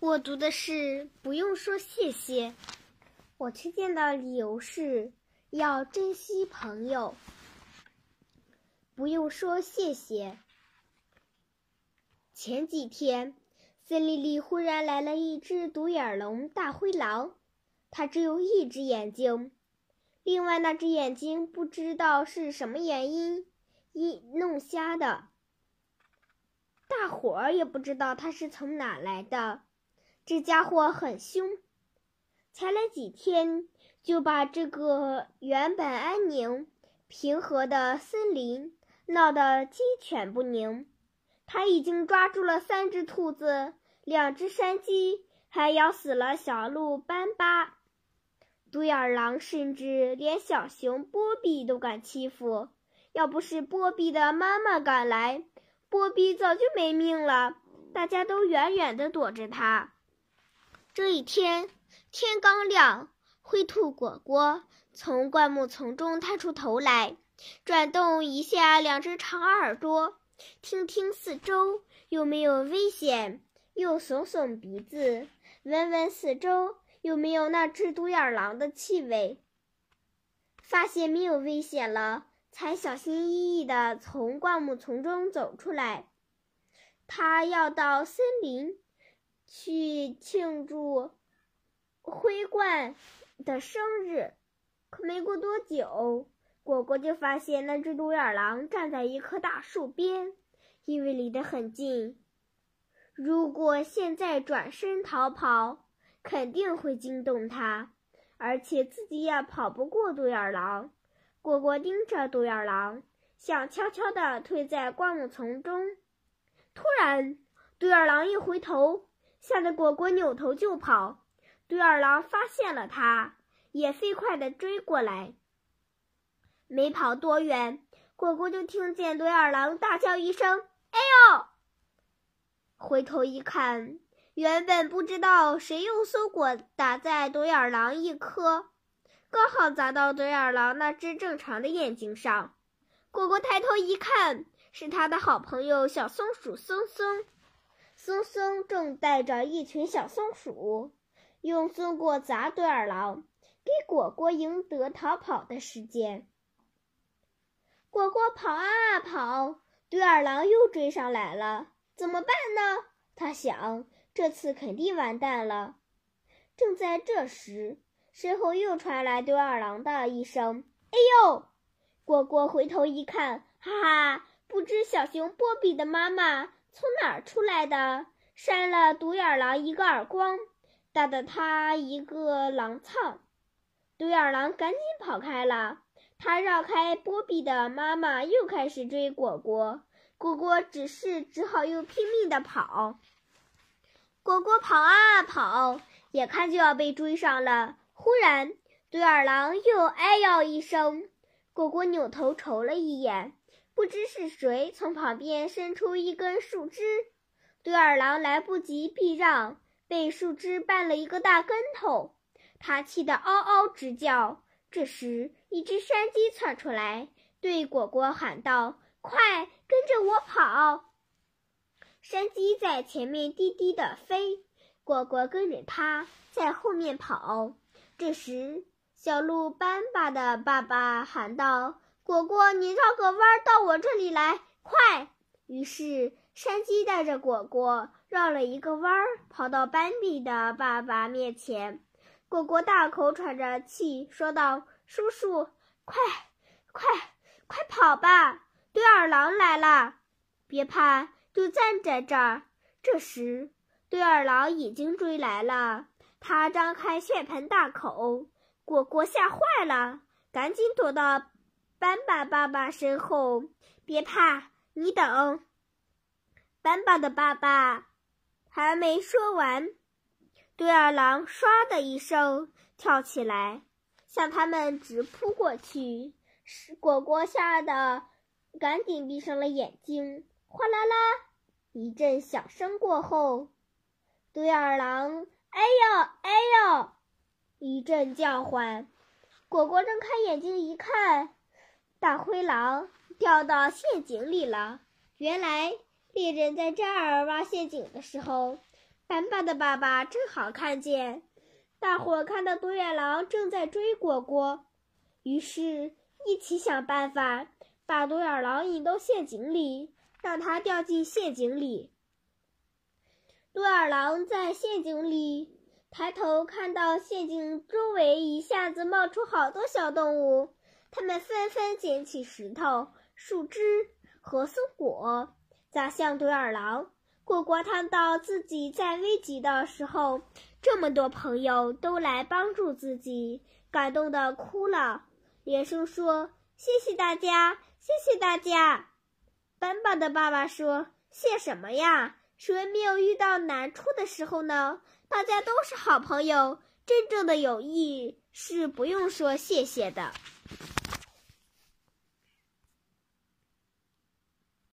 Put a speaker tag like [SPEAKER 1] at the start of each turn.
[SPEAKER 1] 我读的是不用说谢谢。我推荐的理由是要珍惜朋友。不用说谢谢。前几天，森林里忽然来了一只独眼龙大灰狼，它只有一只眼睛，另外那只眼睛不知道是什么原因一弄瞎的。大伙儿也不知道它是从哪来的。这家伙很凶，才来几天就把这个原本安宁平和的森林闹得鸡犬不宁。他已经抓住了三只兔子、两只山鸡，还咬死了小鹿斑巴。独眼狼甚至连小熊波比都敢欺负。要不是波比的妈妈赶来，波比早就没命了。大家都远远地躲着他。这一天天刚亮，灰兔果果从灌木丛中探出头来，转动一下两只长耳朵，听听四周有没有危险；又耸耸鼻子，闻闻四周有没有那只独眼狼的气味。发现没有危险了，才小心翼翼地从灌木丛中走出来。他要到森林。去庆祝灰冠的生日，可没过多久，果果就发现那只独眼狼站在一棵大树边，因为离得很近。如果现在转身逃跑，肯定会惊动它，而且自己也跑不过独眼狼。果果盯着独眼狼，想悄悄地退在灌木丛中。突然，独眼狼一回头。吓得果果扭头就跑，独眼狼发现了它，也飞快地追过来。没跑多远，果果就听见独眼狼大叫一声：“哎呦！”回头一看，原本不知道谁用松果打在独眼狼一颗，刚好砸到独眼狼那只正常的眼睛上。果果抬头一看，是他的好朋友小松鼠松松。松松正带着一群小松鼠，用松果砸独眼狼，给果果赢得逃跑的时间。果果跑啊跑，独眼狼又追上来了，怎么办呢？他想，这次肯定完蛋了。正在这时，身后又传来独眼狼的一声：“哎呦！”果果回头一看，哈哈，不知小熊波比的妈妈。从哪儿出来的？扇了独眼狼一个耳光，打得他一个狼跄。独眼狼赶紧跑开了。他绕开波比的妈妈，又开始追果果。果果只是只好又拼命地跑。果果跑啊跑，眼看就要被追上了。忽然，独眼狼又哎呦一声。果果扭头瞅了一眼。不知是谁从旁边伸出一根树枝，对二郎来不及避让，被树枝绊了一个大跟头，他气得嗷嗷直叫。这时，一只山鸡窜出来，对果果喊道：“快跟着我跑！”山鸡在前面低低的飞，果果跟着它在后面跑。这时，小鹿斑巴的爸爸喊道。果果，你绕个弯到我这里来，快！于是山鸡带着果果绕了一个弯儿，跑到斑比的爸爸面前。果果大口喘着气说道：“叔叔，快，快，快跑吧！对耳狼来了，别怕，就站在这儿。”这时，对耳狼已经追来了，他张开血盆大口，果果吓坏了，赶紧躲到。斑巴爸爸身后，别怕，你等。斑巴的爸爸还没说完，对耳狼唰的一声跳起来，向他们直扑过去。果果吓得赶紧闭上了眼睛。哗啦啦，一阵响声过后，对耳狼哎呦哎呦一阵叫唤。果果睁开眼睛一看。大灰狼掉到陷阱里了。原来猎人在这儿挖陷阱的时候，斑斑的爸爸正好看见，大伙看到独眼狼正在追果果，于是一起想办法把独眼狼引到陷阱里，让它掉进陷阱里。独眼狼在陷阱里抬头看到陷阱周围一下子冒出好多小动物，他们纷纷捡起石头、树枝和松果砸向独眼狼。果果看到自己在危急的时候，这么多朋友都来帮助自己，感动的哭了，连声说：“谢谢大家，谢谢大家。”斑斑的爸爸说：“谢什么呀？谁没有遇到难处的时候呢？大家都是好朋友，真正的友谊是不用说谢谢的。”